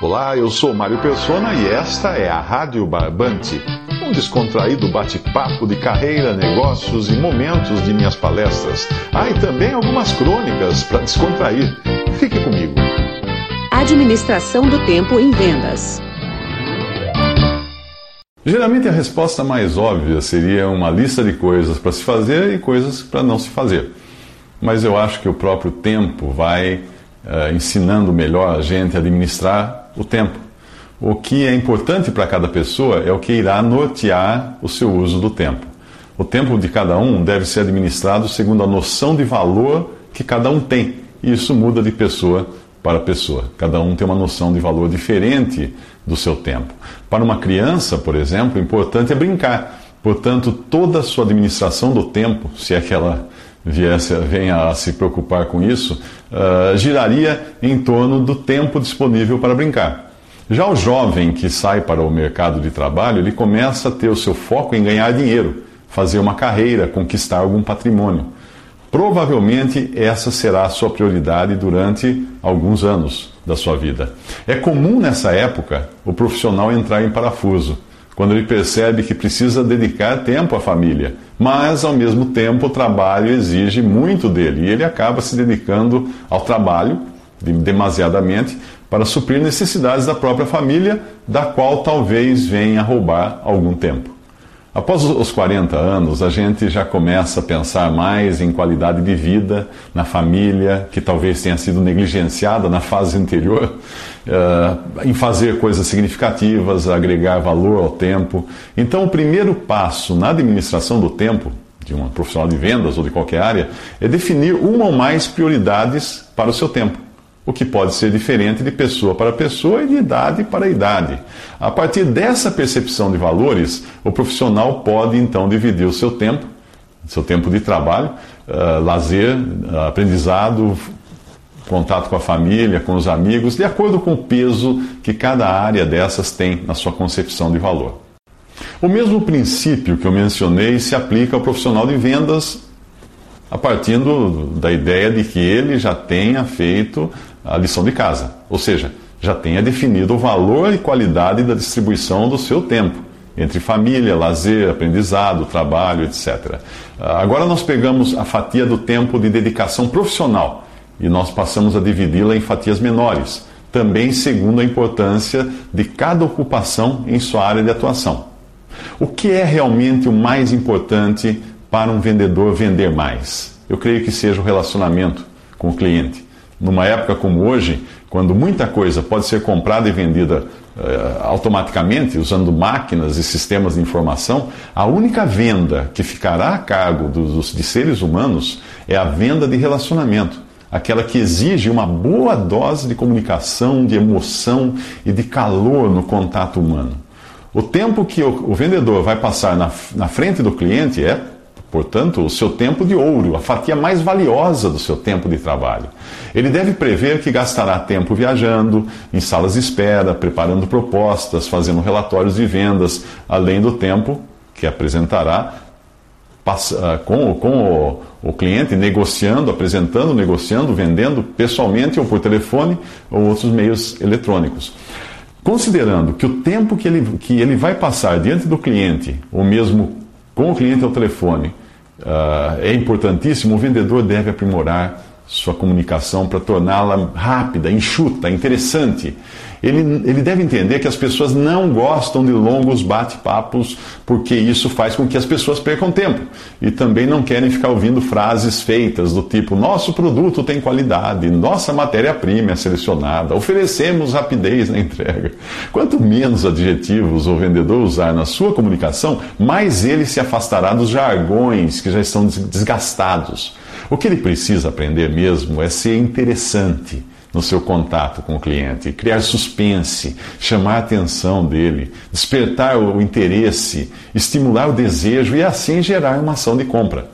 Olá, eu sou Mário Persona e esta é a Rádio Barbante, um descontraído bate-papo de carreira, negócios e momentos de minhas palestras. Ah, e também algumas crônicas para descontrair. Fique comigo. Administração do tempo em vendas. Geralmente a resposta mais óbvia seria uma lista de coisas para se fazer e coisas para não se fazer. Mas eu acho que o próprio tempo vai uh, ensinando melhor a gente a administrar o tempo. O que é importante para cada pessoa é o que irá nortear o seu uso do tempo. O tempo de cada um deve ser administrado segundo a noção de valor que cada um tem. E isso muda de pessoa para pessoa. Cada um tem uma noção de valor diferente do seu tempo. Para uma criança, por exemplo, o importante é brincar. Portanto, toda a sua administração do tempo, se é que ela viesse, venha a se preocupar com isso, uh, giraria em torno do tempo disponível para brincar. Já o jovem que sai para o mercado de trabalho, ele começa a ter o seu foco em ganhar dinheiro, fazer uma carreira, conquistar algum patrimônio. Provavelmente essa será a sua prioridade durante alguns anos da sua vida. É comum nessa época o profissional entrar em parafuso, quando ele percebe que precisa dedicar tempo à família, mas ao mesmo tempo o trabalho exige muito dele e ele acaba se dedicando ao trabalho demasiadamente para suprir necessidades da própria família, da qual talvez venha roubar algum tempo. Após os 40 anos, a gente já começa a pensar mais em qualidade de vida, na família, que talvez tenha sido negligenciada na fase anterior, uh, em fazer coisas significativas, agregar valor ao tempo. Então, o primeiro passo na administração do tempo, de um profissional de vendas ou de qualquer área, é definir uma ou mais prioridades para o seu tempo o que pode ser diferente de pessoa para pessoa e de idade para idade. A partir dessa percepção de valores, o profissional pode então dividir o seu tempo, seu tempo de trabalho, uh, lazer, uh, aprendizado, contato com a família, com os amigos, de acordo com o peso que cada área dessas tem na sua concepção de valor. O mesmo princípio que eu mencionei se aplica ao profissional de vendas a partir da ideia de que ele já tenha feito a lição de casa, ou seja, já tenha definido o valor e qualidade da distribuição do seu tempo entre família, lazer, aprendizado, trabalho, etc. Agora nós pegamos a fatia do tempo de dedicação profissional e nós passamos a dividi-la em fatias menores, também segundo a importância de cada ocupação em sua área de atuação. O que é realmente o mais importante para um vendedor vender mais? Eu creio que seja o relacionamento com o cliente numa época como hoje, quando muita coisa pode ser comprada e vendida uh, automaticamente, usando máquinas e sistemas de informação, a única venda que ficará a cargo dos, de seres humanos é a venda de relacionamento. Aquela que exige uma boa dose de comunicação, de emoção e de calor no contato humano. O tempo que o, o vendedor vai passar na, na frente do cliente é Portanto, o seu tempo de ouro, a fatia mais valiosa do seu tempo de trabalho. Ele deve prever que gastará tempo viajando, em salas de espera, preparando propostas, fazendo relatórios de vendas, além do tempo que apresentará ah, com, com o, o, cliente, negociando, apresentando, negociando, vendendo pessoalmente ou por telefone ou outros meios eletrônicos. Considerando que o tempo que ele, que ele vai passar diante do cliente, ou mesmo com o cliente ao telefone, uh, é importantíssimo, o vendedor deve aprimorar sua comunicação para torná-la rápida, enxuta, interessante. Ele, ele deve entender que as pessoas não gostam de longos bate-papos, porque isso faz com que as pessoas percam tempo. E também não querem ficar ouvindo frases feitas do tipo: nosso produto tem qualidade, nossa matéria-prima é selecionada, oferecemos rapidez na entrega. Quanto menos adjetivos o vendedor usar na sua comunicação, mais ele se afastará dos jargões que já estão desgastados. O que ele precisa aprender mesmo é ser interessante no seu contato com o cliente, criar suspense, chamar a atenção dele, despertar o interesse, estimular o desejo e assim gerar uma ação de compra.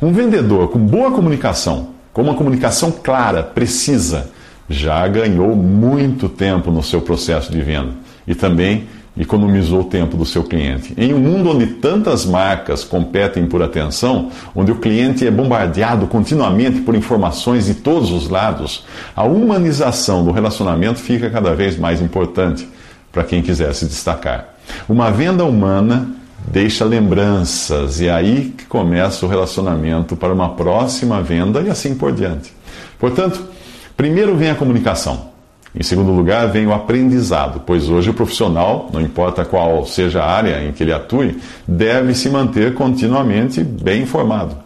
Um vendedor com boa comunicação, com uma comunicação clara, precisa, já ganhou muito tempo no seu processo de venda e também economizou o tempo do seu cliente. Em um mundo onde tantas marcas competem por atenção, onde o cliente é bombardeado continuamente por informações de todos os lados, a humanização do relacionamento fica cada vez mais importante para quem quiser se destacar. Uma venda humana deixa lembranças e é aí que começa o relacionamento para uma próxima venda e assim por diante. Portanto, primeiro vem a comunicação. Em segundo lugar, vem o aprendizado, pois hoje o profissional, não importa qual seja a área em que ele atue, deve se manter continuamente bem informado.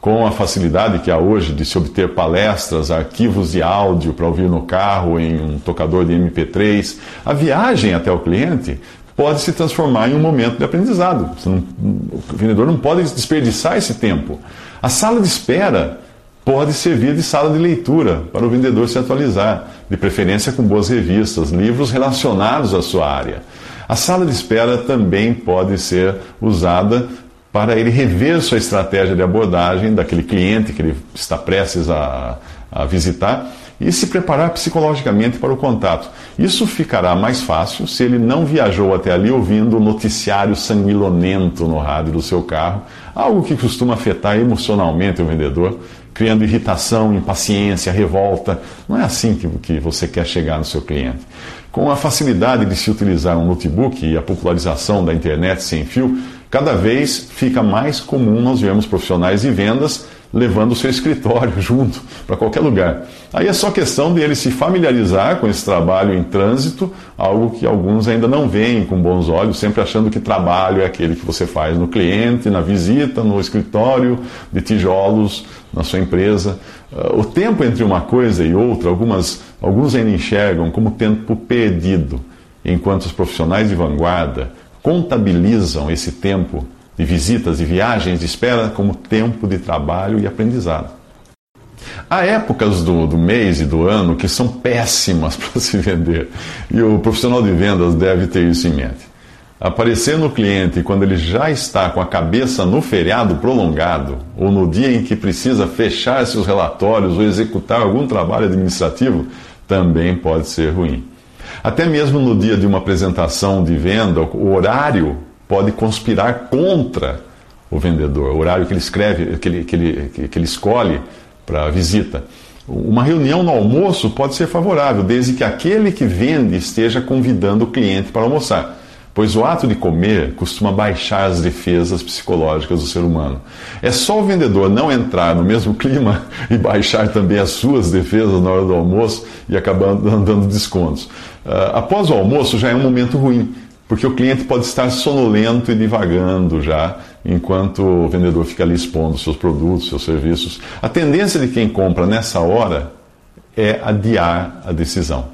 Com a facilidade que há hoje de se obter palestras, arquivos de áudio para ouvir no carro, em um tocador de MP3, a viagem até o cliente pode se transformar em um momento de aprendizado. O vendedor não pode desperdiçar esse tempo. A sala de espera pode servir de sala de leitura para o vendedor se atualizar, de preferência com boas revistas, livros relacionados à sua área. A sala de espera também pode ser usada para ele rever sua estratégia de abordagem daquele cliente que ele está prestes a, a visitar e se preparar psicologicamente para o contato. Isso ficará mais fácil se ele não viajou até ali ouvindo o noticiário sanguinolento no rádio do seu carro, algo que costuma afetar emocionalmente o vendedor criando irritação, impaciência, revolta. Não é assim que, que você quer chegar no seu cliente. Com a facilidade de se utilizar um notebook e a popularização da internet sem fio, cada vez fica mais comum nós vermos profissionais de vendas levando o seu escritório junto para qualquer lugar. Aí é só questão de ele se familiarizar com esse trabalho em trânsito, algo que alguns ainda não veem com bons olhos, sempre achando que trabalho é aquele que você faz no cliente, na visita, no escritório, de tijolos, na sua empresa. Ah, o tempo entre uma coisa e outra, algumas, alguns ainda enxergam como tempo perdido, enquanto os profissionais de vanguarda contabilizam esse tempo de visitas e viagens de espera como tempo de trabalho e aprendizado. Há épocas do, do mês e do ano que são péssimas para se vender e o profissional de vendas deve ter isso em mente. Aparecer no cliente quando ele já está com a cabeça no feriado prolongado ou no dia em que precisa fechar seus relatórios ou executar algum trabalho administrativo também pode ser ruim. Até mesmo no dia de uma apresentação de venda, o horário pode conspirar contra o vendedor, o horário que ele escreve, que ele, que ele, que ele escolhe para a visita. Uma reunião no almoço pode ser favorável, desde que aquele que vende esteja convidando o cliente para almoçar, pois o ato de comer costuma baixar as defesas psicológicas do ser humano. É só o vendedor não entrar no mesmo clima e baixar também as suas defesas na hora do almoço e acabar dando descontos. Uh, após o almoço já é um momento ruim, porque o cliente pode estar sonolento e divagando já, enquanto o vendedor fica ali expondo seus produtos, seus serviços. A tendência de quem compra nessa hora é adiar a decisão.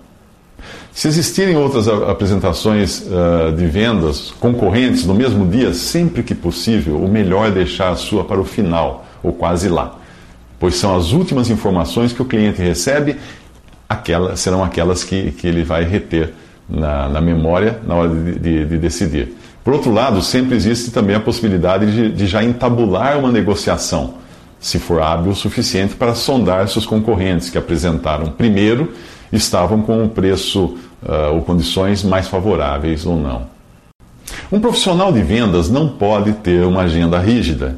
Se existirem outras apresentações uh, de vendas concorrentes no mesmo dia, sempre que possível, o melhor é deixar a sua para o final, ou quase lá, pois são as últimas informações que o cliente recebe, aquelas, serão aquelas que, que ele vai reter na, na memória na hora de, de, de, decidir. Por outro lado, sempre existe também a possibilidade de, de já entabular uma negociação, se for hábil o suficiente para sondar se os concorrentes que apresentaram primeiro estavam com um preço uh, ou condições mais favoráveis ou não. Um profissional de vendas não pode ter uma agenda rígida,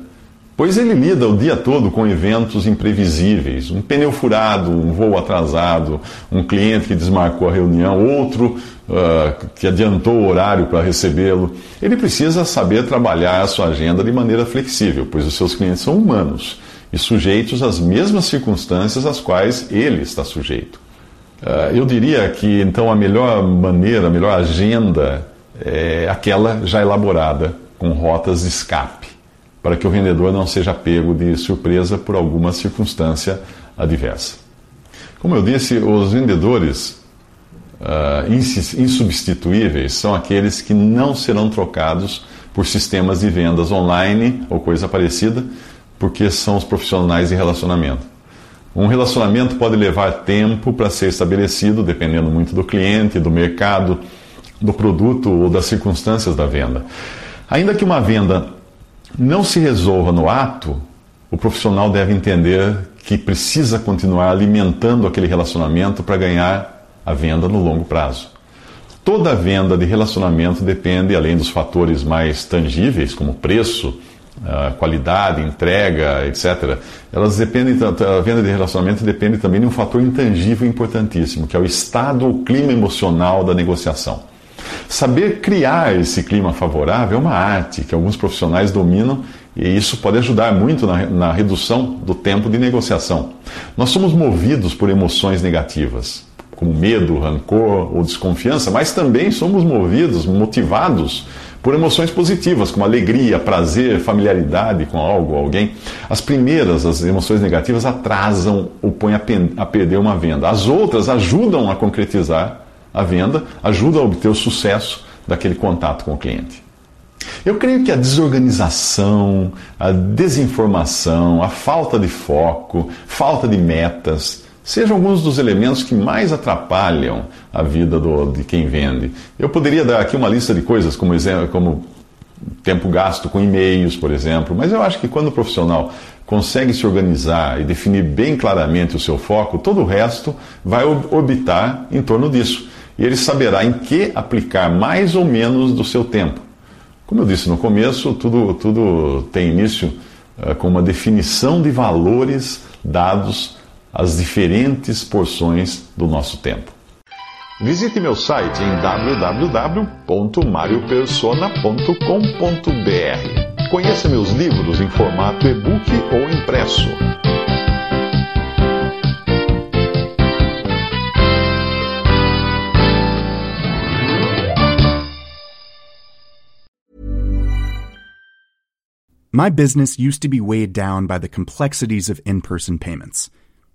pois ele lida o dia todo com eventos imprevisíveis, um pneu furado, um voo atrasado, um cliente que desmarcou a reunião, outro uh, que adiantou o horário para recebê-lo. Ele precisa saber trabalhar a sua agenda de maneira flexível, pois os seus clientes são humanos e sujeitos às mesmas circunstâncias às quais ele está sujeito. Uh, eu diria que então a melhor maneira, a melhor agenda é aquela já elaborada com rotas de escape, para que o vendedor não seja pego de surpresa por alguma circunstância adversa. Como eu disse, os vendedores uh, insubstituíveis são aqueles que não serão trocados por sistemas de vendas online ou coisa parecida, porque são os profissionais de relacionamento. Um relacionamento pode levar tempo para ser estabelecido, dependendo muito do cliente, do mercado, do produto ou das circunstâncias da venda. Ainda que uma venda não se resolva no ato, o profissional deve entender que precisa continuar alimentando aquele relacionamento para ganhar a venda no longo prazo. Toda venda de relacionamento depende, além dos fatores mais tangíveis, como preço, qualidade, entrega, etc. Elas dependem, a venda de relacionamento depende também de um fator intangível importantíssimo, que é o estado ou clima emocional da negociação. Saber criar esse clima favorável é uma arte que alguns profissionais dominam e isso pode ajudar muito na, na, redução do tempo de negociação. Nós somos movidos por emoções negativas, como medo, rancor ou desconfiança, mas também somos movidos, motivados por emoções positivas, como alegria, prazer, familiaridade com algo, alguém. As primeiras, as emoções negativas, atrasam ou põem a perder uma venda. As outras ajudam a concretizar a venda, ajudam a obter o sucesso daquele contato com o cliente. Eu creio que a desorganização, a desinformação, a falta de foco, falta de metas, sejam alguns dos elementos que mais atrapalham a vida do, de quem vende. Eu poderia dar aqui uma lista de coisas, como, como tempo gasto com e-mails, por exemplo, mas eu acho que quando o profissional consegue se organizar e definir bem claramente o seu foco, todo o resto vai orbitar em torno disso. E ele saberá em que aplicar mais ou menos do seu tempo. Como eu disse no começo, tudo, tudo tem início uh, com uma definição de valores dados as diferentes porções do nosso tempo. Visite meu site em www.mariopersona.com.br. Conheça meus livros em formato e-book ou impresso. My business used to be weighed down by the complexities of in person payments.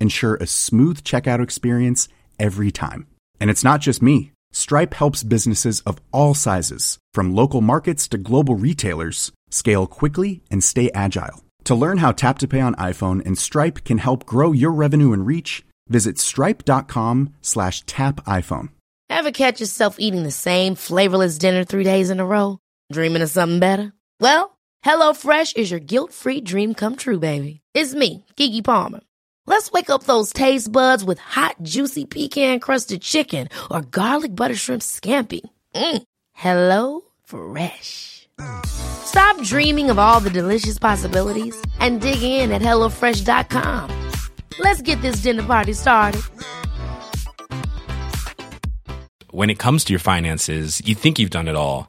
ensure a smooth checkout experience every time. And it's not just me. Stripe helps businesses of all sizes, from local markets to global retailers, scale quickly and stay agile. To learn how Tap to Pay on iPhone and Stripe can help grow your revenue and reach, visit stripe.com slash tap iPhone. Ever catch yourself eating the same flavorless dinner three days in a row? Dreaming of something better? Well, HelloFresh is your guilt-free dream come true, baby. It's me, Kiki Palmer. Let's wake up those taste buds with hot, juicy pecan crusted chicken or garlic butter shrimp scampi. Mm. Hello Fresh. Stop dreaming of all the delicious possibilities and dig in at HelloFresh.com. Let's get this dinner party started. When it comes to your finances, you think you've done it all.